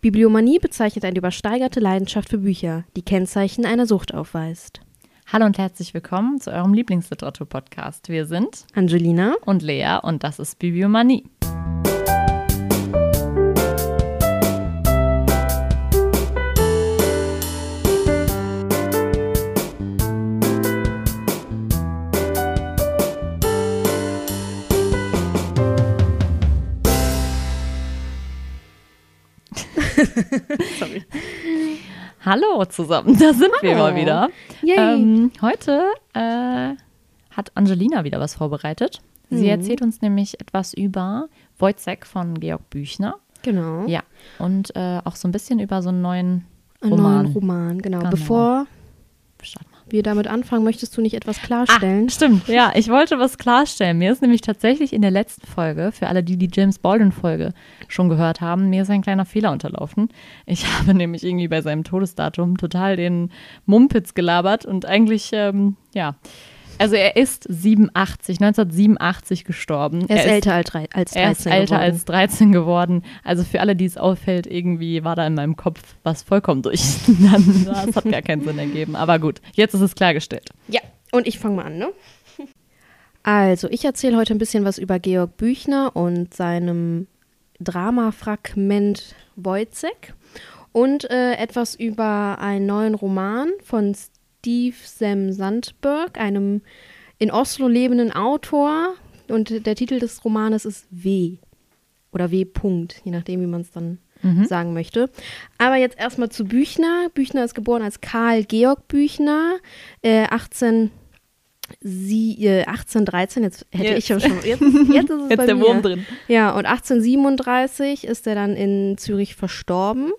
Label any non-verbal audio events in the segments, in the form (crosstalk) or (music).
Bibliomanie bezeichnet eine übersteigerte Leidenschaft für Bücher, die Kennzeichen einer Sucht aufweist. Hallo und herzlich willkommen zu eurem Lieblingsliteratur-Podcast. Wir sind Angelina und Lea und das ist Bibliomanie. Hallo zusammen, (laughs) da sind Hallo. wir mal wieder. Ähm, heute äh, hat Angelina wieder was vorbereitet. Sie mhm. erzählt uns nämlich etwas über Wojciech von Georg Büchner. Genau. Ja, und äh, auch so ein bisschen über so einen neuen Roman. Einen neuen Roman, genau. genau. Bevor wir damit anfangen, möchtest du nicht etwas klarstellen? Ah, stimmt, ja, ich wollte was klarstellen. Mir ist nämlich tatsächlich in der letzten Folge, für alle, die die James Baldwin-Folge schon gehört haben, mir ist ein kleiner Fehler unterlaufen. Ich (laughs) habe nämlich irgendwie bei seinem Todesdatum total den Mumpitz gelabert und eigentlich, ähm, ja, also er ist 87, 1987 gestorben. Er ist, er ist älter als 13 Er ist älter geworden. als 13 geworden. Also für alle, die es auffällt, irgendwie war da in meinem Kopf was vollkommen durcheinander. Das hat gar keinen Sinn ergeben. Aber gut, jetzt ist es klargestellt. Ja, und ich fange mal an, ne? Also, ich erzähle heute ein bisschen was über Georg Büchner und seinem Dramafragment Wojcek und äh, etwas über einen neuen Roman von Steve Sam Sandberg, einem in Oslo lebenden Autor. Und der Titel des Romanes ist W. Oder W. -Punkt, je nachdem, wie man es dann mhm. sagen möchte. Aber jetzt erstmal zu Büchner. Büchner ist geboren als Karl Georg Büchner, äh, 18 sie, äh, 1813, jetzt hätte yes. ich ja schon, jetzt, (laughs) jetzt ist es jetzt bei der mir. Wurm drin. Ja, und 1837 ist er dann in Zürich verstorben.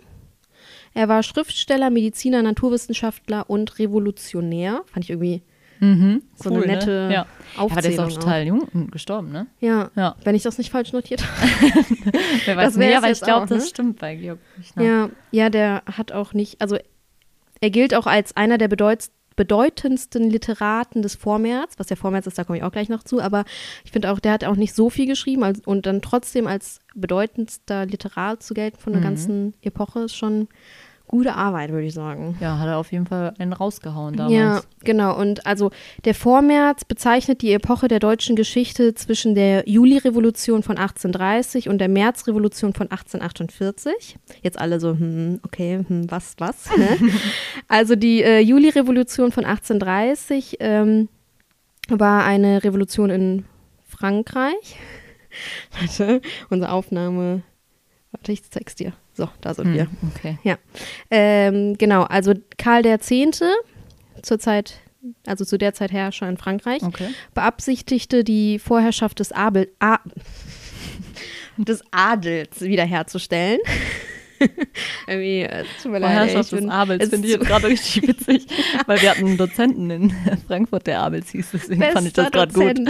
Er war Schriftsteller, Mediziner, Naturwissenschaftler und Revolutionär. Fand ich irgendwie mhm, so cool, eine ne? nette ne? ja. Aufzählung. Aber der ist auch total jung gestorben, ne? Ja, ja. wenn ich das nicht falsch notiert habe. (laughs) Wer weiß das mehr, aber ich glaube, das ne? stimmt bei Georg Ja, ja, der hat auch nicht, also er gilt auch als einer der bedeutendsten bedeutendsten Literaten des Vormärz, was der Vormärz ist, da komme ich auch gleich noch zu, aber ich finde auch, der hat auch nicht so viel geschrieben als, und dann trotzdem als bedeutendster Literat zu gelten von der mhm. ganzen Epoche ist schon gute Arbeit, würde ich sagen. Ja, hat er auf jeden Fall einen rausgehauen damals. Ja, genau. Und also der Vormärz bezeichnet die Epoche der deutschen Geschichte zwischen der Julirevolution von 1830 und der Märzrevolution von 1848. Jetzt alle so, hm, okay, hm, was, was? (laughs) also die äh, Julirevolution von 1830 ähm, war eine Revolution in Frankreich. (laughs) Warte, unsere Aufnahme. Warte, ich zeig's dir. So, da sind hm, wir. Okay. Ja. Ähm, genau, also Karl X. zur Zeit, also zu der Zeit Herrscher in Frankreich, okay. beabsichtigte die Vorherrschaft des, Abel, A (laughs) des Adels wiederherzustellen. (laughs) Irgendwie, äh, tut mir leid, Vorherrschaft des Abels finde ich jetzt gerade richtig (laughs) witzig, weil wir hatten einen Dozenten in Frankfurt, der Abels hieß, deswegen Bester fand ich das gerade gut.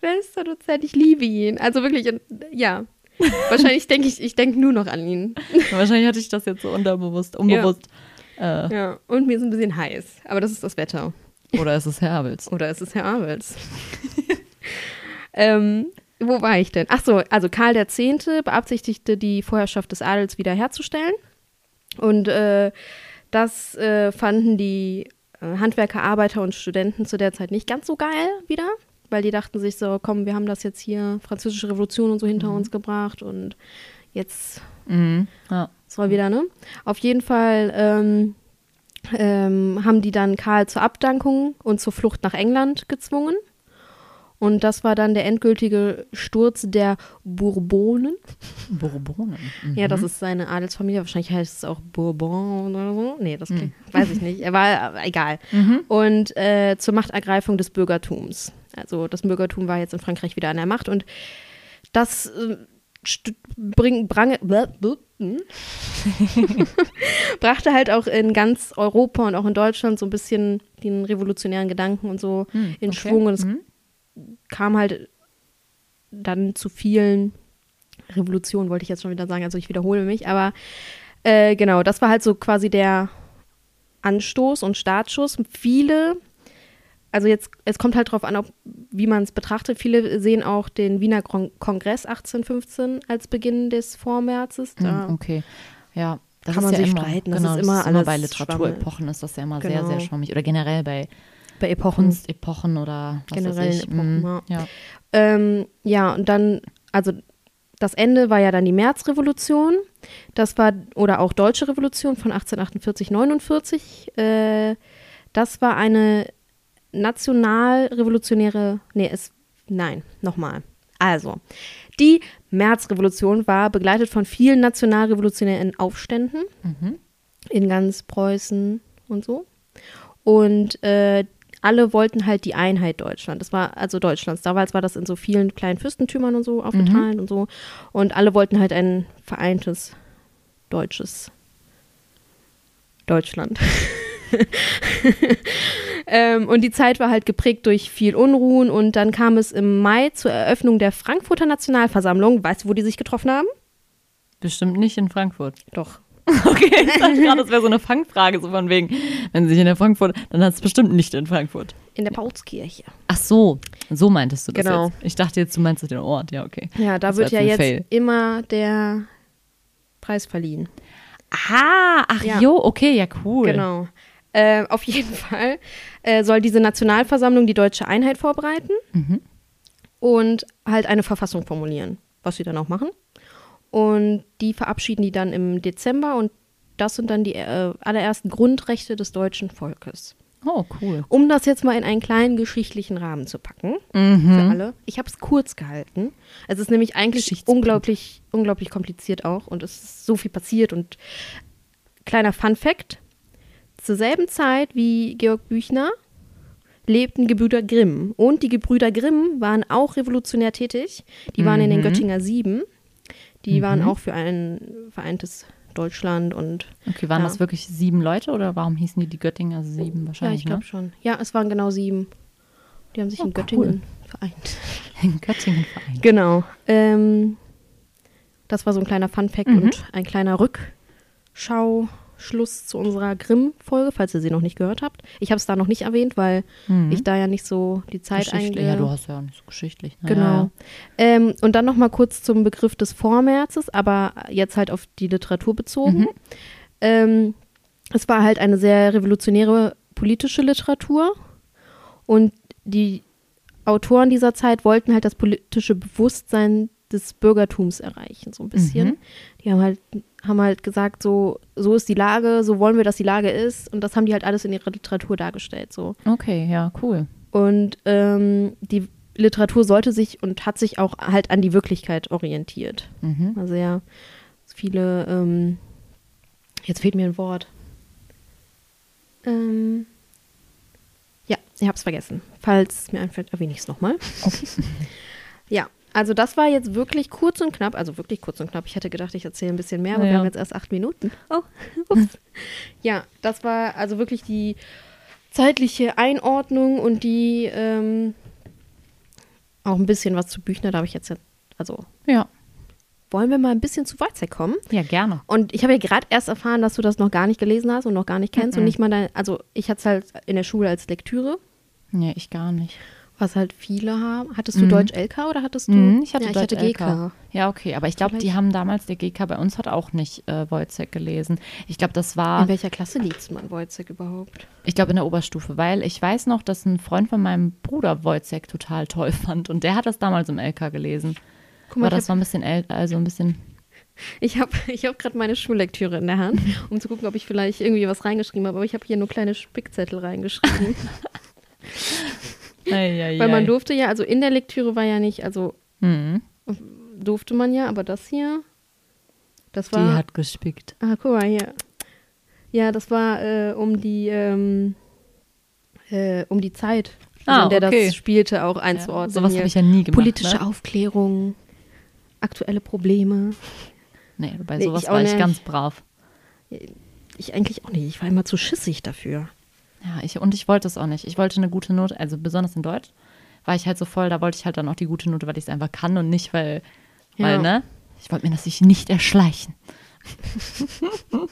Bester Dozent, ich liebe ihn. Also wirklich, ja, (laughs) Wahrscheinlich denke ich, ich denke nur noch an ihn. Wahrscheinlich hatte ich das jetzt so unterbewusst, unbewusst. Ja. Äh. ja, und mir ist ein bisschen heiß. Aber das ist das Wetter. Oder ist es Herr Abels? Oder ist es Herr Abels? (laughs) ähm, wo war ich denn? Ach so, also Karl X. beabsichtigte, die Vorherrschaft des Adels wiederherzustellen. Und äh, das äh, fanden die äh, Handwerker, Arbeiter und Studenten zu der Zeit nicht ganz so geil wieder weil die dachten sich so, komm, wir haben das jetzt hier, Französische Revolution und so hinter mhm. uns gebracht und jetzt mhm. ja. soll wieder, ne? Auf jeden Fall ähm, ähm, haben die dann Karl zur Abdankung und zur Flucht nach England gezwungen. Und das war dann der endgültige Sturz der Bourbonen. Bourbonen? Mhm. (laughs) Ja, das ist seine Adelsfamilie. Wahrscheinlich heißt es auch Bourbon oder so. Nee, das mhm. weiß ich nicht. Er war äh, egal. Mhm. Und äh, zur Machtergreifung des Bürgertums. Also das Bürgertum war jetzt in Frankreich wieder an der Macht und das äh, bring, brang, hm? (laughs) brachte halt auch in ganz Europa und auch in Deutschland so ein bisschen den revolutionären Gedanken und so hm, in okay. Schwung und es mhm. kam halt dann zu vielen Revolutionen, wollte ich jetzt schon wieder sagen, also ich wiederhole mich, aber äh, genau, das war halt so quasi der Anstoß und Startschuss. Viele also jetzt, es kommt halt darauf an, ob, wie man es betrachtet. Viele sehen auch den Wiener Kongress 1815 als Beginn des Vormärzes. Da, hm, okay, ja. Das Kann ist man ja sich immer, streiten, das genau, ist immer das alles bei Literaturepochen ist das ja immer sehr, Genau. sehr schwammig. Oder generell bei bei Epochen. Kunstepochen oder was Generellen weiß ich. Epochen, Mhm, ja. ja. Ähm, ja, und dann, also das Ende war ja dann die Märzrevolution. Das war, oder auch Deutsche Revolution von 1848, 49. Äh, das war eine nationalrevolutionäre, nee, es, nein, nochmal. Also, die Märzrevolution war begleitet von vielen nationalrevolutionären Aufständen Mhm. in ganz Preußen und so. Und äh, alle wollten halt die Einheit Deutschland. Das war also Deutschlands. Damals war das in so vielen kleinen Fürstentümern und so aufgeteilt und so. Und alle wollten halt ein vereintes deutsches Deutschland. (laughs) ähm, und die Zeit war halt geprägt durch viel Unruhen und dann kam es im Mai zur Eröffnung der Frankfurter Nationalversammlung. Weißt du, wo die sich getroffen haben? Bestimmt nicht in Frankfurt. Doch. (laughs) Okay, ich dachte gerade, das wäre so eine Fangfrage, so von wegen, wenn sie sich in der Frankfurt, dann hat es bestimmt nicht in Frankfurt. In der Paulskirche. Ach so, so meintest du das Genau. jetzt. Ich dachte jetzt, du meinst den Ort, ja, okay. Ja, da Das wird ja jetzt Fail. immer der Preis verliehen. Ah, ach Ja. jo, okay, ja, cool. Genau. Äh, auf jeden (laughs) Fall äh, soll diese Nationalversammlung die deutsche Einheit vorbereiten Mhm. und halt eine Verfassung formulieren, was sie dann auch machen. Und die verabschieden die dann im Dezember und das sind dann die äh, allerersten Grundrechte des deutschen Volkes. Oh, cool. Um das jetzt mal in einen kleinen geschichtlichen Rahmen zu packen, für Mhm. alle. Ich habe es kurz gehalten. Es ist nämlich eigentlich unglaublich, unglaublich kompliziert auch und es ist so viel passiert. Und kleiner Fun Fact: Zur selben Zeit wie Georg Büchner lebten Gebrüder Grimm. Und die Gebrüder Grimm waren auch revolutionär tätig. Die waren in den Mhm. Göttinger Sieben. Die waren Mhm. auch für ein vereintes Deutschland und Okay, waren Ja. das wirklich sieben Leute oder warum hießen die die Göttinger sieben ja, wahrscheinlich? ich glaube schon. Ja, es waren genau sieben. Die haben sich Oh, in cool. Göttingen vereint. ne? (laughs) In Göttingen vereint. Genau. Ähm, das war so ein kleiner Funfact Mhm. und ein kleiner Rückschau-Schluss zu unserer Grimm-Folge, falls ihr sie noch nicht gehört habt. Ich habe es da noch nicht erwähnt, weil Mhm. ich da ja nicht so die Zeit Geschichtlich, einge... ja, du hast ja auch nicht so geschichtlich. Ne? Genau. Ja, Ähm, und dann noch mal kurz zum Begriff des Vormärzes, aber jetzt halt auf die Literatur bezogen. Mhm. Ähm, es war halt eine sehr revolutionäre politische Literatur und die Autoren dieser Zeit wollten halt das politische Bewusstsein des Bürgertums erreichen, so ein bisschen. Mhm. Die haben halt, haben halt gesagt, so, so ist die Lage, so wollen wir, dass die Lage ist. Und das haben die halt alles in ihrer Literatur dargestellt. So. Okay, ja, cool. Und ähm, die Literatur sollte sich und hat sich auch halt an die Wirklichkeit orientiert. Mhm. Also ja, viele, ähm, jetzt fehlt mir ein Wort. Ähm, ja, ich hab's vergessen. Falls es mir einfällt, erwähne ich es nochmal. (laughs) ja, also das war jetzt wirklich kurz und knapp, also wirklich kurz und knapp. Ich hätte gedacht, ich erzähle ein bisschen mehr, aber Ja. wir haben jetzt erst acht Minuten. Oh, (laughs) ups. ja, das war also wirklich die zeitliche Einordnung und die ähm, auch ein bisschen was zu Büchner, da habe ich jetzt, also Ja, wollen wir mal ein bisschen zu Weizsäck kommen? ja, gerne. Und ich habe ja gerade erst erfahren, dass du das noch gar nicht gelesen hast und noch gar nicht kennst und Mhm. nicht mal dein, also ich hatte es halt in der Schule als Lektüre, Nee, ich gar nicht. Was halt viele haben. Hattest du Mhm. Deutsch LK oder hattest du? Mhm, ich hatte ja, ich hatte GK. Ja, okay, aber ich glaube, die haben damals, der GK bei uns hat auch nicht äh, Wojciech gelesen. Ich glaube, das In war, welcher Klasse liest man Wojciech überhaupt? ich glaube, in der Oberstufe, weil ich weiß noch, dass ein Freund von meinem Bruder Wojciech total toll (laughs) fand und der hat das damals im LK gelesen. Guck mal, Aber das war habe ein bisschen älter, also ein bisschen, ich hab, ich hab gerade meine Schullektüre in der Hand, (laughs) um zu gucken, ob ich vielleicht irgendwie was reingeschrieben habe. Aber ich habe hier nur kleine Spickzettel reingeschrieben. (laughs) ei, ei, Weil man durfte ja, also in der Lektüre war ja nicht, also Mhm. durfte man ja, aber das hier, das Die war. hat gespickt. Ah, guck mal hier. Ja, das war äh, um die ähm, äh, um die Zeit, Ah, in der okay. das spielte, auch Ja, einzuordnen. sowas hier. habe ich ja nie gemacht. Politische ne? Aufklärung, aktuelle Probleme. Nee, bei Nee, sowas ich auch war ich nicht. ganz brav. Ich eigentlich auch nicht. Ich war immer zu schissig dafür. Ja, ich, und ich wollte es auch nicht. Ich wollte eine gute Note, also besonders in Deutsch war ich halt so voll, da wollte ich halt dann auch die gute Note, weil ich es einfach kann und nicht, weil, Ja. weil, ne? Ich wollte mir das sich nicht erschleichen. (laughs)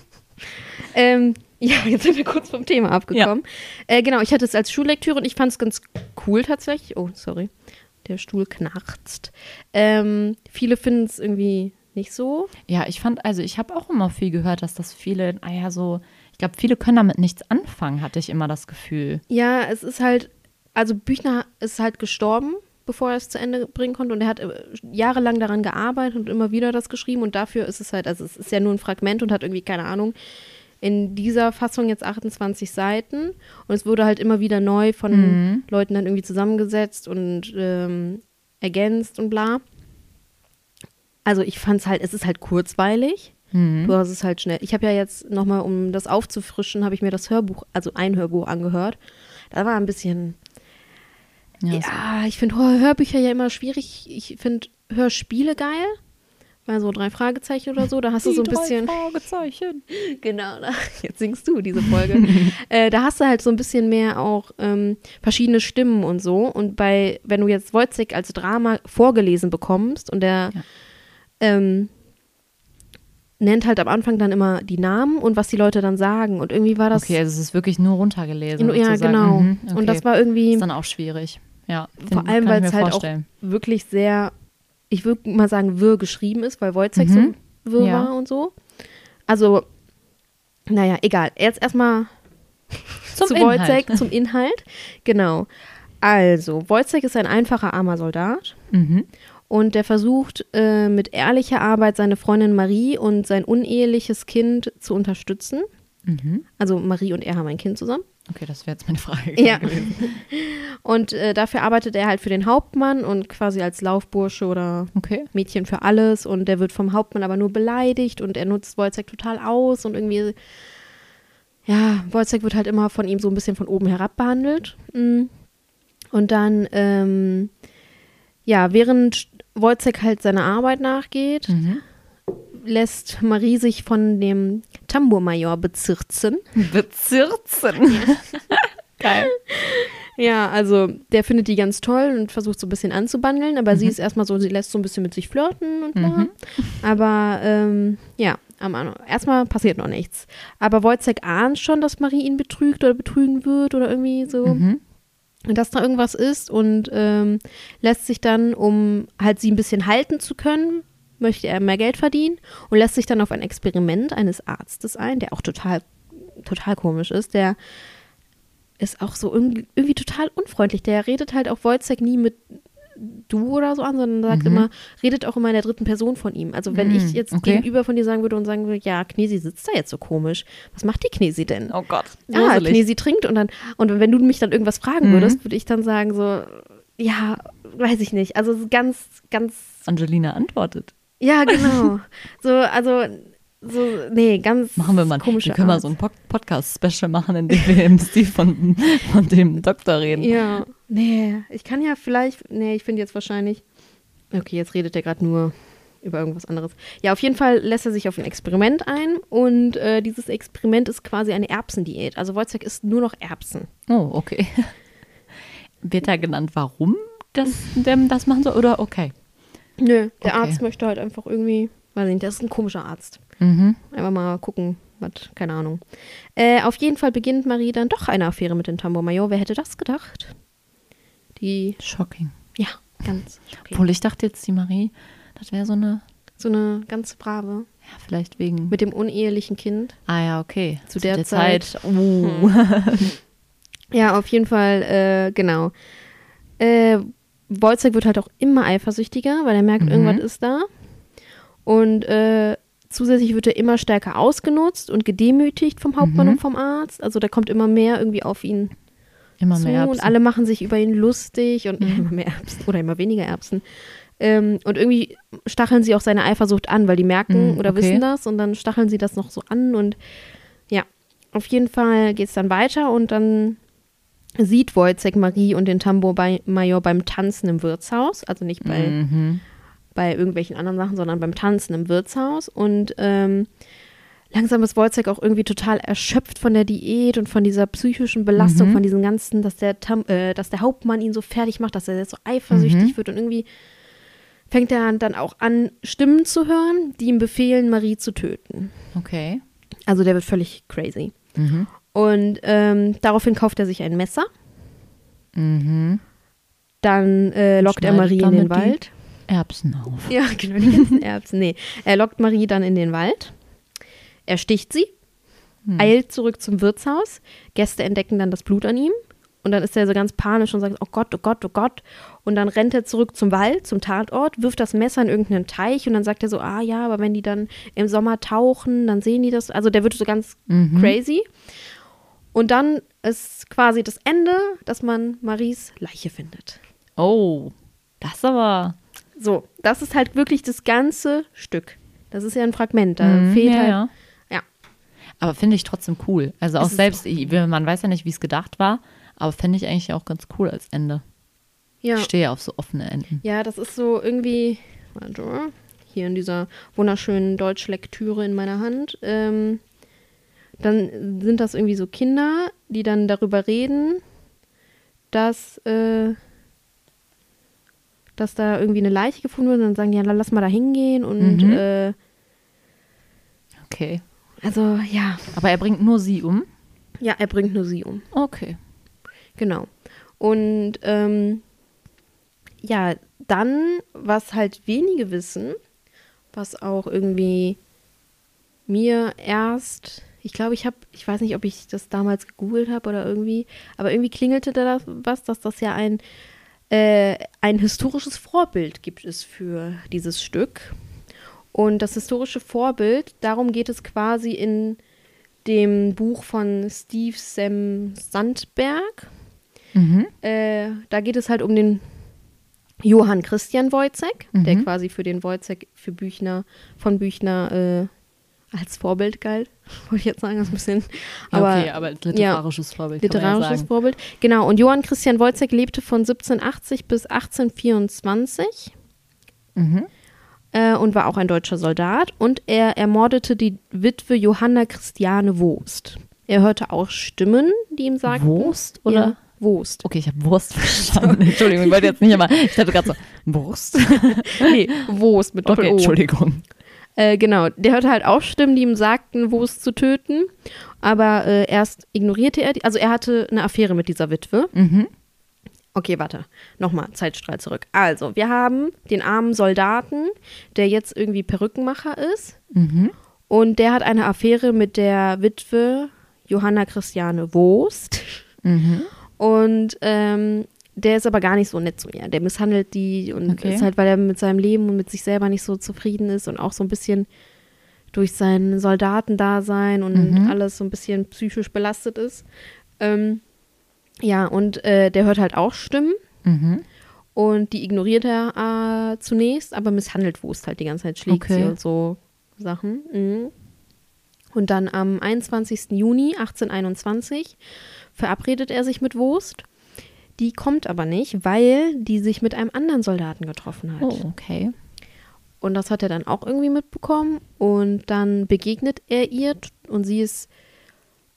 Ähm, ja, jetzt sind wir kurz vom Thema abgekommen. Äh, genau, ich hatte es als Schullektüre und ich fand es ganz cool tatsächlich. Oh, sorry. Der Stuhl knarzt. Ähm, viele finden es irgendwie nicht so. Ja, ich fand, also ich habe auch immer viel gehört, dass das viele, ah ja, so, glaube, viele können damit nichts anfangen, hatte ich immer das Gefühl. Ja, es ist halt, also Büchner ist halt gestorben, bevor er es zu Ende bringen konnte und er hat äh, jahrelang daran gearbeitet und immer wieder das geschrieben und dafür ist es halt, also es ist ja nur ein Fragment und hat irgendwie, keine Ahnung, in dieser Fassung jetzt 28 Seiten und es wurde halt immer wieder neu von Mhm. Leuten dann irgendwie zusammengesetzt und ähm, ergänzt und bla. Also ich fand es halt, es ist halt kurzweilig. Mhm. Du hast es halt schnell. Ich habe ja jetzt nochmal, um das aufzufrischen, habe ich mir das Hörbuch, also ein Hörbuch angehört. Da war ein bisschen, Ja, ja, ich finde Hör Hörbücher ja immer schwierig. Ich finde Hörspiele geil. Weil so drei Fragezeichen oder so, da hast du so ein bisschen. Fragezeichen. (laughs) Genau, da- jetzt singst du diese Folge. (laughs) äh, da hast du halt so ein bisschen mehr auch ähm, verschiedene Stimmen und so. Und bei, wenn du jetzt Wojcik als Drama vorgelesen bekommst und der Ja. ähm, nennt halt am Anfang dann immer die Namen und was die Leute dann sagen. Und irgendwie war das. Okay, also es ist wirklich nur runtergelesen. ja, sozusagen. genau. Mhm, Und das war irgendwie ist dann auch schwierig. Ja, vor allem, weil es halt auch wirklich sehr, ich würde mal sagen, wirr geschrieben ist, weil Wojcik Mhm. so wirr Ja. war und so. Also, naja, egal. Jetzt erstmal (laughs) Zum zu Inhalt. Zum Inhalt. Genau. Also, Wojcik ist ein einfacher armer Soldat Mhm. Und der versucht äh, mit ehrlicher Arbeit seine Freundin Marie und sein uneheliches Kind zu unterstützen. Mhm. Also Marie und er haben ein Kind zusammen. Okay, das wäre jetzt meine Frage Ja. gewesen. (laughs) Und äh, dafür arbeitet er halt für den Hauptmann und quasi als Laufbursche oder Okay. Mädchen für alles. Und der wird vom Hauptmann aber nur beleidigt und er nutzt Wojcik total aus und irgendwie, ja, Wojcik wird halt immer von ihm so ein bisschen von oben herab behandelt. Mm. Und dann, ähm, ja, während Wojcik halt seiner Arbeit nachgeht, Mhm. lässt Marie sich von dem Tambourmajor bezirzen. Bezirzen. (laughs) Geil. Ja, also der findet die ganz toll und versucht so ein bisschen anzubandeln, aber sie ist erstmal so, sie lässt so ein bisschen mit sich flirten und. Mhm. Aber ähm, ja, am Anfang, erstmal passiert noch nichts. Aber Wojciech ahnt schon, dass Marie ihn betrügt oder betrügen wird oder irgendwie so. Mhm. Dass da irgendwas ist und ähm, lässt sich dann, um halt sie ein bisschen halten zu können, möchte er mehr Geld verdienen und lässt sich dann auf ein Experiment eines Arztes ein, der auch total, total komisch ist. Der ist auch so irgendwie, total unfreundlich. Der redet halt auch Wojciech nie mit du oder so an, sondern sagt Mhm. immer, redet auch immer in der dritten Person von ihm. Also wenn Mhm, ich jetzt okay. gegenüber von dir sagen würde und sagen würde, ja, Knesi sitzt da jetzt so komisch. Was macht die Knesi denn? Oh Gott. Ja, gruselig. Knesi trinkt und dann, und wenn du mich dann irgendwas fragen Mhm. würdest, würde ich dann sagen, so, ja, weiß ich nicht. Also so ganz, ganz, Angelina antwortet. ja, genau. (laughs) so, also, so, nee, ganz Machen wir mal. komische Wir können mal Art. so ein Pod- Podcast-Special machen, in dem wir (laughs) im Stil von, von dem Doktor reden. Ja, nee, ich kann ja vielleicht, nee, ich finde jetzt wahrscheinlich, okay, jetzt redet er gerade nur über irgendwas anderes. Ja, auf jeden Fall lässt er sich auf ein Experiment ein und äh, dieses Experiment ist quasi eine Erbsendiät. Also Wojciech isst nur noch Erbsen. Oh, okay. (laughs) Wird da genannt, warum das, der das machen soll? Oder okay. Nö, der Okay. Arzt möchte halt einfach irgendwie, weiß ich nicht, das ist ein komischer Arzt. Mhm. Einfach mal gucken, was, keine Ahnung. Äh, auf jeden Fall beginnt Marie dann doch eine Affäre mit dem Tambour Major. Wer hätte das gedacht? Die, Shocking. ja, ganz, okay. Obwohl ich dachte jetzt, die Marie, das wäre so eine, so eine ganz brave, ja, vielleicht wegen. mit dem unehelichen Kind. ah ja, okay. Zu der Zeit. Zeit. Uh. (laughs) Ja, auf jeden Fall, äh, genau. Äh, Wojciech wird halt auch immer eifersüchtiger, weil er merkt, Mhm. irgendwas ist da. Und äh, zusätzlich wird er immer stärker ausgenutzt und gedemütigt vom Hauptmann Mhm. und vom Arzt. Also da kommt immer mehr irgendwie auf ihn Immer zu mehr und Erbsen. alle machen sich über ihn lustig und Mhm. (laughs) immer mehr Erbsen oder immer weniger Erbsen. Ähm, und irgendwie stacheln sie auch seine Eifersucht an, weil die merken Mhm, oder okay. wissen das und dann stacheln sie das noch so an und ja, auf jeden Fall geht es dann weiter und dann sieht Wojciech Marie und den Tambour-Major beim Tanzen im Wirtshaus, also nicht bei, Mhm. Bei irgendwelchen anderen Sachen, sondern beim Tanzen im Wirtshaus und ähm, langsam ist Wojciech auch irgendwie total erschöpft von der Diät und von dieser psychischen Belastung, Mhm. von diesen ganzen, dass der, Tam äh, dass der Hauptmann ihn so fertig macht, dass er jetzt so eifersüchtig Mhm. wird und irgendwie fängt er dann auch an, Stimmen zu hören, die ihm befehlen, Marie zu töten. Okay. Also der wird völlig crazy. Mhm. Und ähm, daraufhin kauft er sich ein Messer. Mhm. Dann äh, lockt er Marie in den Wald. Erbsen auf. Ja, genau, die ganzen Erbsen. Nee, er lockt Marie dann in den Wald. Er sticht sie, eilt zurück zum Wirtshaus. Gäste entdecken dann das Blut an ihm. Und dann ist er so ganz panisch und sagt, oh Gott, oh Gott, oh Gott. Und dann rennt er zurück zum Wald, zum Tatort, wirft das Messer in irgendeinen Teich und dann sagt er so, ah ja, aber wenn die dann im Sommer tauchen, dann sehen die das. Also der wird so ganz crazy. Und dann ist quasi das Ende, dass man Maries Leiche findet. Oh, das aber. So, das ist halt wirklich das ganze Stück. Das ist ja ein Fragment. Da Mhm, fehlt ja, halt. ja. Ja. Aber finde ich trotzdem cool. Also auch selbst, ich, man weiß ja nicht, wie es gedacht war, aber finde ich eigentlich auch ganz cool als Ende. Ja. Ich stehe auf so offene Enden. ja, das ist so irgendwie. Warte. Hier in dieser wunderschönen Deutschlektüre in meiner Hand. Ähm, dann sind das irgendwie so Kinder, die dann darüber reden, dass, äh, dass da irgendwie eine Leiche gefunden wird und dann sagen, die, ja, lass mal da hingehen und Mhm. äh, Okay. also ja, Aber er bringt nur sie um. ja, er bringt nur sie um. Okay. Genau. Und ähm, ja, dann, was halt wenige wissen, was auch irgendwie mir erst, ich glaube, ich habe, ich weiß nicht, ob ich das damals gegoogelt habe oder irgendwie, aber irgendwie klingelte da was, dass das ja ein, äh, ein historisches Vorbild gibt es für dieses Stück. Und das historische Vorbild, darum geht es quasi in dem Buch von Steve Sam Sandberg. Mhm. Äh, da geht es halt um den Johann Christian Wojcek, der Mhm. quasi für den Wojcek für Büchner, von Büchner äh, als Vorbild galt. (laughs) Wollte ich jetzt sagen, das ein bisschen. Ja, Aber, okay, aber literarisches Vorbild. kann man literarisches ja. Vorbild. Genau, und Johann Christian Wojcek lebte von 1780 bis 1824 Mhm. äh, und war auch ein deutscher Soldat. Und er ermordete die Witwe Johanna Christiane Wurst. Er hörte auch Stimmen, die ihm sagten. Wurst oder? Ja, Wurst. Okay, ich habe Wurst (laughs) verstanden. Entschuldigung, ich wollte jetzt nicht immer. Ich hatte gerade so, Wurst? (laughs) Nee, Wurst mit Okay, Doppel-O. Entschuldigung. Äh, genau, der hörte halt auch Stimmen, die ihm sagten, Wurst zu töten. Aber äh, erst ignorierte er die. Also er hatte eine Affäre mit dieser Witwe. Mhm. Okay, warte. Nochmal, Zeitstrahl zurück. Also, wir haben den armen Soldaten, der jetzt irgendwie Perückenmacher ist. Mhm. Und der hat eine Affäre mit der Witwe Johanna Christiane Wurst. Mhm. Und ähm, der ist aber gar nicht so nett zu ihr. Der misshandelt die und Okay. ist halt, weil er mit seinem Leben und mit sich selber nicht so zufrieden ist und auch so ein bisschen durch sein Soldatendasein und Mhm. alles so ein bisschen psychisch belastet ist. Ähm, ja, und äh, der hört halt auch Stimmen Mhm. und die ignoriert er äh, zunächst, aber misshandelt Wurst halt die ganze Zeit, schlägt Okay. sie und so Sachen. Mhm. Und dann am 21. Juni 1821 verabredet er sich mit Wurst. Die kommt aber nicht, weil die sich mit einem anderen Soldaten getroffen hat. Oh, okay. Und das hat er dann auch irgendwie mitbekommen. Und dann begegnet er ihr und sie ist,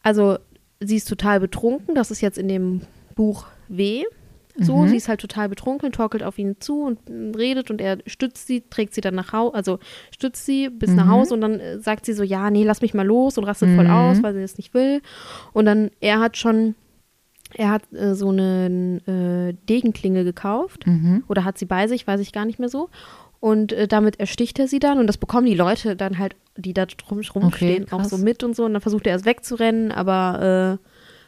also sie ist total betrunken. Das ist jetzt in dem Buch W. So, Mhm. sie ist halt total betrunken, torkelt auf ihn zu und mm, redet und er stützt sie, trägt sie dann nach Hause, also stützt sie bis nach Mhm. Hause und dann äh, sagt sie so, ja, nee, lass mich mal los und rastet voll Mhm. aus, weil sie das nicht will. Und dann, er hat schon, er hat äh, so eine äh, Degenklinge gekauft Mhm. oder hat sie bei sich, weiß ich gar nicht mehr so. Und äh, damit ersticht er sie dann und das bekommen die Leute dann halt, die da drum rumstehen, auch krass. so mit und so. Und dann versucht er erst wegzurennen, aber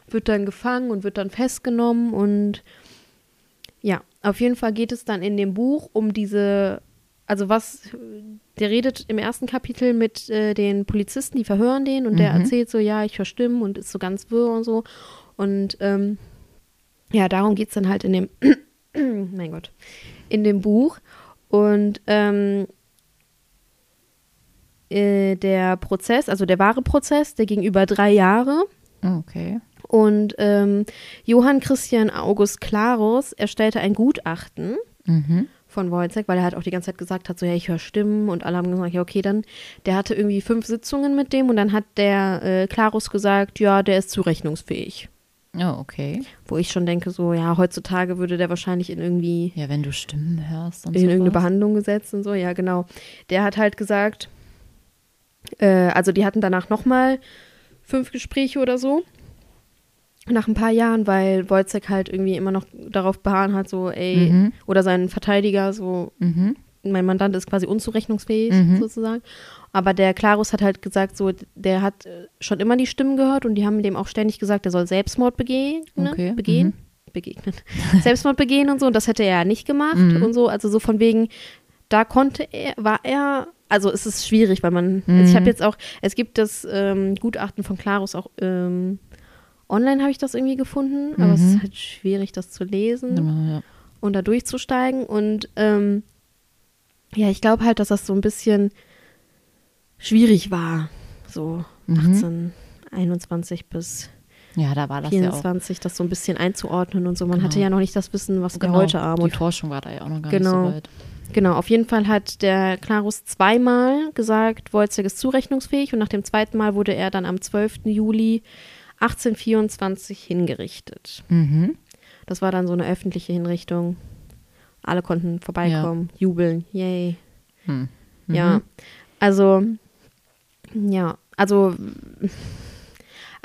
äh, wird dann gefangen und wird dann festgenommen. Und ja, auf jeden Fall geht es dann in dem Buch um diese, also was, der redet im ersten Kapitel mit äh, den Polizisten, die verhören den und der Mhm. erzählt so, ja, ich höre Stimmen und ist so ganz wirr und so. Und ähm, ja, darum geht es dann halt in dem, (clears throat) mein Gott, in dem Buch. Und ähm, äh, der Prozess, also der wahre Prozess, der ging über drei Jahre. Okay. Und ähm, Johann Christian August Klarus erstellte ein Gutachten Mhm. von Wojcek, weil er halt auch die ganze Zeit gesagt hat, so ja, ich höre Stimmen und alle haben gesagt, ja, okay, dann, der hatte irgendwie fünf Sitzungen mit dem und dann hat der äh, Klarus gesagt, ja, der ist zurechnungsfähig. Oh, okay. Wo ich schon denke, so, ja, heutzutage würde der wahrscheinlich in irgendwie Ja, wenn du Stimmen hörst und in irgendeine sowas. Behandlung gesetzt und so, ja, genau. Der hat halt gesagt, äh, also die hatten danach nochmal fünf Gespräche oder so. Nach ein paar Jahren, weil Wojcek halt irgendwie immer noch darauf beharren hat, so, ey, Mhm. oder sein Verteidiger, so, Mhm. Mein Mandant ist quasi unzurechnungsfähig Mhm. sozusagen. Aber der Klarus hat halt gesagt, so, der hat äh, schon immer die Stimmen gehört und die haben dem auch ständig gesagt, er soll Selbstmord begehen, Okay, begehen, begegnen, (laughs) Selbstmord begehen und so. Und das hätte er ja nicht gemacht Mhm. und so. Also so von wegen, da konnte er, war er, also es ist schwierig, weil man, also ich Mhm. habe jetzt auch, es gibt das ähm, Gutachten von Klarus auch, ähm, online habe ich das irgendwie gefunden, aber es Mhm. ist halt schwierig, das zu lesen ja. und da durchzusteigen. Und ähm, ja, ich glaube halt, dass das so ein bisschen schwierig war. So Mhm. 18, 21 bis ja, da war das ja auch. 24, das so ein bisschen einzuordnen und so. Man Genau. hatte ja noch nicht das Wissen, was wir Genau, heute haben. die Und Forschung war da ja auch noch gar Genau. nicht so weit. genau, auf jeden Fall hat der Klarus zweimal gesagt, Wojciech ist zurechnungsfähig und nach dem zweiten Mal wurde er dann am 12. Juli 1824 hingerichtet. Mhm. Das war dann so eine öffentliche Hinrichtung. Alle konnten vorbeikommen, jubeln, yay. Hm. Ja, also, ja, also,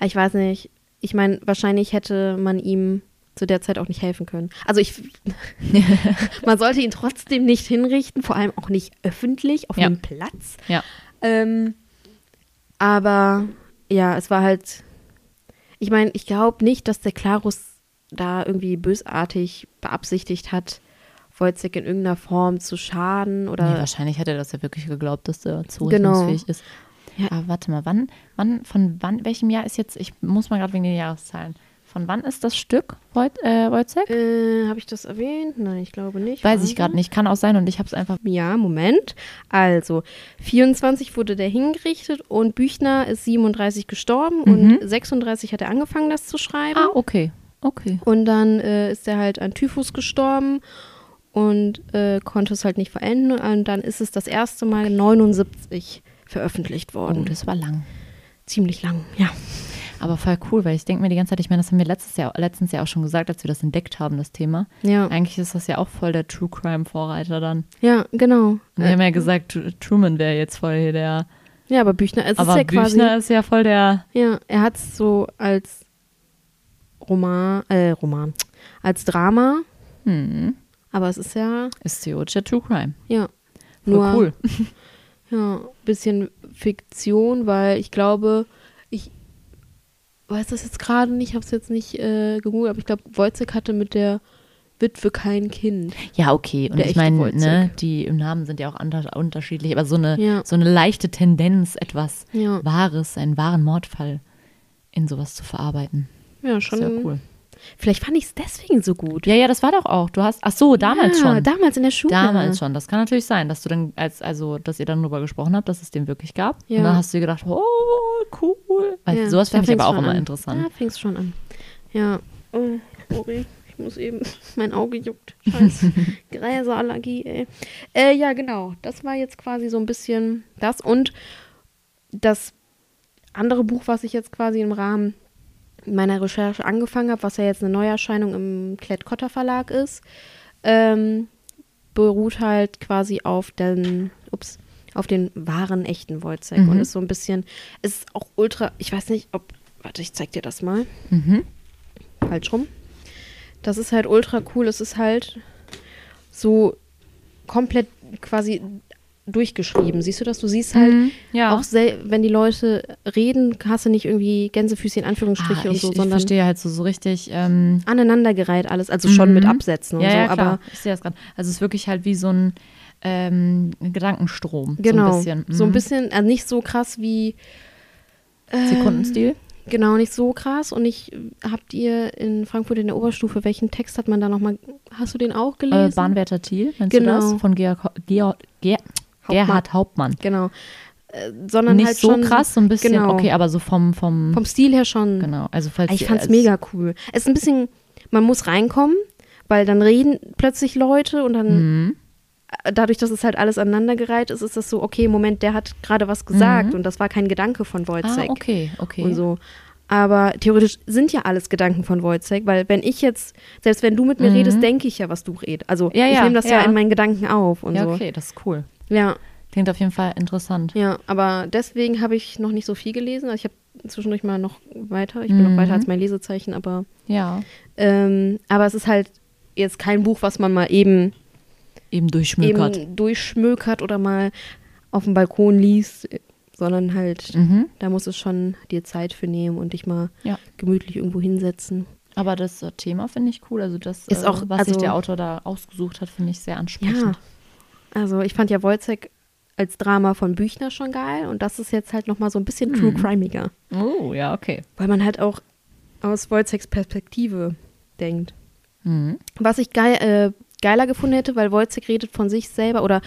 ich weiß nicht. Ich meine, wahrscheinlich hätte man ihm zu der Zeit auch nicht helfen können. Also ich, (laughs) man sollte ihn trotzdem nicht hinrichten, vor allem auch nicht öffentlich auf Ja. einem Platz. Ja. Ähm, aber ja, es war halt, ich meine, ich glaube nicht, dass der Klarus da irgendwie bösartig beabsichtigt hat, Wojciech in irgendeiner Form zu schaden oder Nee, wahrscheinlich hat er das ja wirklich geglaubt, dass Genau. zurechnungsfähig ist. Ja. Aber warte mal, wann, wann, von wann, welchem Jahr ist jetzt, ich muss mal gerade wegen den Jahreszahlen, von wann ist das Stück, Woj, äh, Wojciech? Äh, habe ich das erwähnt? Nein, ich glaube nicht. Weiß ich gerade nicht, kann auch sein und ich habe es einfach, Ja, Moment. Also, 24 wurde der hingerichtet und Büchner ist 37 gestorben Mhm. und 36 hat er angefangen, das zu schreiben. ah, okay, okay. Und dann äh, ist er halt an Typhus gestorben und äh, konnte es halt nicht verenden. Und dann ist es das erste Mal 79 veröffentlicht Oh, worden. das war lang. Ziemlich lang, ja. Aber voll cool, weil ich denke mir die ganze Zeit, ich meine, das haben wir letztes Jahr, letztens ja auch schon gesagt, als wir das entdeckt haben, das Thema. Ja, Eigentlich ist das ja auch voll der True Crime Vorreiter dann. ja genau. Und wir haben ja gesagt, Tru- Truman wäre jetzt voll hier der. Ja, aber Büchner, es aber ist ja quasi. Büchner ist ja voll der. Ja, er hat es so als Roman, äh, Roman, als Drama, Hm, aber es ist ja, ist theoretisch der True Crime. ja, Voll nur, cool. (laughs) ja, bisschen Fiktion, weil ich glaube, ich weiß das jetzt gerade nicht, habe es jetzt nicht äh, gegoogelt, aber ich glaube, Wojciech hatte mit der Witwe kein Kind. Ja, okay. Und Der ich meine, ne, die im Namen sind ja auch unter unterschiedlich, aber so eine, Ja. so eine leichte Tendenz, etwas Ja, Wahres, einen wahren Mordfall in sowas zu verarbeiten. ja schon. ja cool. Vielleicht fand ich es deswegen so gut. Ja, ja, das war doch auch. Du hast, ach so, damals ja, schon. Damals in der Schule. Damals schon. Das kann natürlich sein, dass du dann, als, also, dass ihr dann darüber gesprochen habt, dass es den wirklich gab. Ja. Und dann hast du dir gedacht, oh, cool. Weil Ja, sowas da finde ich aber auch schon immer an. interessant. Da fing es schon an. Ja. Oh, sorry. Ich muss eben. (laughs) Mein Auge juckt. Scheiße. (laughs) Gräserallergie, ey. Äh, ja, genau. Das war jetzt quasi so ein bisschen das. Und das andere Buch, was ich jetzt quasi im Rahmen meiner Recherche angefangen habe, was ja jetzt eine Neuerscheinung im Klett-Cotta Verlag ist, ähm, beruht halt quasi auf den, ups, auf den wahren, echten Wojciech Mhm. und ist so ein bisschen, ist auch ultra, ich weiß nicht, ob, warte, ich zeig dir das mal, Mhm. falsch rum. Das ist halt ultra cool, es ist halt so komplett quasi durchgeschrieben. Siehst du das? Du siehst halt Mhm, ja. auch, wenn die Leute reden, hast du nicht irgendwie Gänsefüßchen, Anführungsstriche Ah, und ich, so, ich sondern verstehe halt so, so richtig. Ähm, aneinandergereiht alles, also schon Mhm. mit Absätzen und ja, so, ja, klar. aber ich sehe das gerade. Also es ist wirklich halt wie so ein ähm, Gedankenstrom. genau, So ein bisschen. so ein Mhm. bisschen, also nicht so krass wie ähm, Sekundenstil. Genau, nicht so krass. Und ich habt ihr in Frankfurt in der Oberstufe, welchen Text hat man da nochmal, hast du den auch Äh, gelesen? Bahnwärter Thiel, meinst Genau. du das? Von Georg, Georg, Ger, Hauptmann. Gerhard Hauptmann. Genau. Äh, sondern Nicht halt so schon krass, so ein bisschen, genau. okay, aber so vom, vom, vom Stil her schon. genau. Also falls Ich ihr- fand's es- mega cool. Es ist ein bisschen, man muss reinkommen, weil dann reden plötzlich Leute und dann Mhm. dadurch, dass es halt alles aneinandergereiht ist, ist das so, okay, Moment, der hat gerade was gesagt Mhm. und das war kein Gedanke von Ah, Wojciech okay, okay. und so. Aber theoretisch sind ja alles Gedanken von Wojciech, weil wenn ich jetzt, selbst wenn du mit mir Mhm. redest, denke ich ja, was du redest. Also Ja, ich ja, nehme das ja. ja. in meinen Gedanken auf und Ja, so. okay, das ist cool. Ja, Klingt auf jeden Fall interessant. ja, aber deswegen habe ich noch nicht so viel gelesen. Also ich habe zwischendurch mal noch weiter. Ich bin noch Mhm. weiter als mein Lesezeichen, aber Ja. ähm, aber es ist halt jetzt kein Buch, was man mal eben eben durchschmökert. eben durchschmökert oder mal auf dem Balkon liest, sondern halt, Mhm. da muss es schon dir Zeit für nehmen und dich mal Ja. gemütlich irgendwo hinsetzen. Aber das Thema finde ich cool. Also das, Ist äh, auch- was sich also- der Autor da ausgesucht hat, finde ich sehr Ja, ansprechend. Also ich fand ja Wojciech als Drama von Büchner schon geil und das ist jetzt halt nochmal so ein bisschen true Mhm. crimeiger, Oh, ja, okay. weil man halt auch aus Wojciechs Perspektive denkt. Mhm. Was ich geil, äh, geiler gefunden hätte, weil Wojciech redet von sich selber oder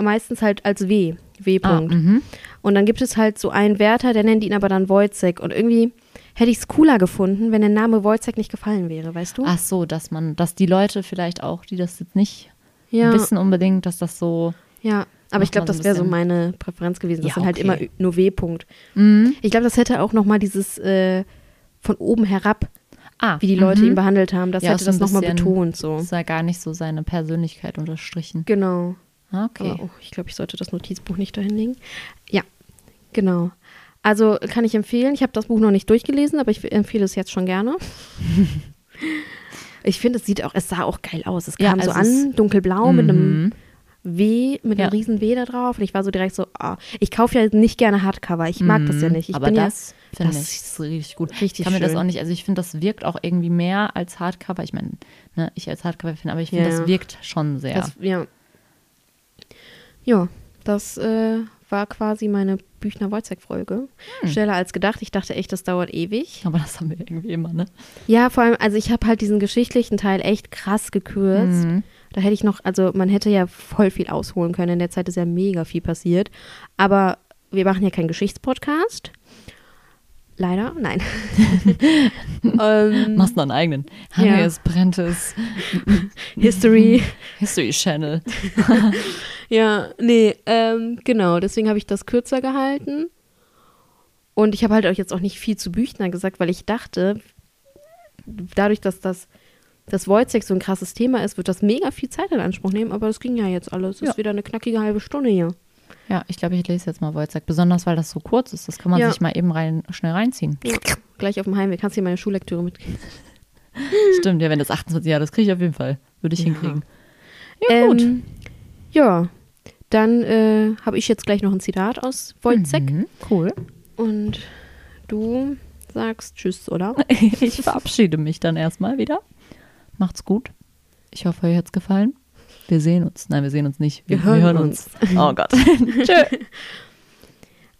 meistens halt als W, W. Ah, -Punkt. mhm. Und dann gibt es halt so einen Wärter, der nennt ihn aber dann Wojciech. Und irgendwie hätte ich es cooler gefunden, wenn der Name Wojciech nicht gefallen wäre, weißt du? Ach so, dass man, dass die Leute vielleicht auch, die das jetzt nicht ja, wissen unbedingt, dass das so. ja. Aber ich glaube, das wäre so meine Präferenz gewesen. Das Ja, sind halt okay. immer nur W-Punkt. Mhm. Ich glaube, das hätte auch nochmal dieses äh, von oben herab, Ah, wie die Leute mhm. ihn behandelt haben, das Ja, hätte das nochmal betont. So. Das sei gar nicht so seine Persönlichkeit unterstrichen. Genau. Ah, Okay. Aber, oh, ich glaube, ich sollte das Notizbuch nicht dahin legen. Ja, genau. Also kann ich empfehlen. Ich habe das Buch noch nicht durchgelesen, aber ich empfehle es jetzt schon gerne. (laughs) ich finde, es sieht auch, es sah auch geil aus. Es Ja, kam so also es- an, dunkelblau mit einem Mhm. W, mit Ja. einem riesen W da drauf. Und ich war so direkt so, ah, ich kaufe ja nicht gerne Hardcover. Ich mag das ja Mhm. nicht. Ich Aber das finde das ich ist richtig gut. richtig ich kann mir das schön. auch nicht, also ich finde, das wirkt auch irgendwie mehr als Hardcover. Ich meine, ne, ich als Hardcover finde, aber ich finde, Ja. das wirkt schon sehr. Das, ja. Ja, das äh, war quasi meine Büchner-Wojciech-Folge. Hm. Schneller als gedacht. Ich dachte echt, das dauert ewig. aber das haben wir irgendwie immer, ne? Ja, vor allem, also ich habe halt diesen geschichtlichen Teil echt krass gekürzt. Mhm. Da hätte ich noch, also man hätte ja voll viel ausholen können. In der Zeit ist ja mega viel passiert. Aber wir machen ja keinen Geschichtspodcast. Leider, nein. (laughs) ähm, Machst noch einen eigenen. Ja. Hannes Brentes (laughs) History. History Channel. (laughs) Ja, nee, ähm, genau. Deswegen habe ich das kürzer gehalten. Und ich habe halt euch jetzt auch nicht viel zu Büchner gesagt, weil ich dachte, dadurch, dass das dass Wojciech so ein krasses Thema ist, wird das mega viel Zeit in Anspruch nehmen, aber das ging ja jetzt alles. Es Ja. ist wieder eine knackige halbe Stunde hier. Ja, ich glaube, ich lese jetzt mal Wojciech, besonders weil das so kurz ist. Das kann man Ja. sich mal eben rein, schnell reinziehen. Ja, gleich auf dem Heimweg. Kannst du dir meine Schullektüre mitgeben? (laughs) Stimmt, ja, wenn das 28 Jahre, das kriege ich auf jeden Fall. Würde ich hinkriegen. Ja, gut. Ähm, ja, dann äh, habe ich jetzt gleich noch ein Zitat aus Wojciech. Mhm, cool. Und du sagst Tschüss, oder? (laughs) Ich verabschiede mich dann erstmal wieder. Macht's gut. Ich hoffe, euch hat's gefallen. Wir sehen uns. Nein, wir sehen uns nicht. Wir hören Oh (laughs) Gott. (laughs) Tschö.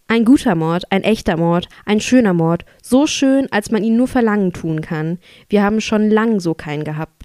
Ein guter Mord, ein echter Mord, ein schöner Mord, so schön, als man ihn nur verlangen tun kann. Wir haben schon lang so keinen gehabt.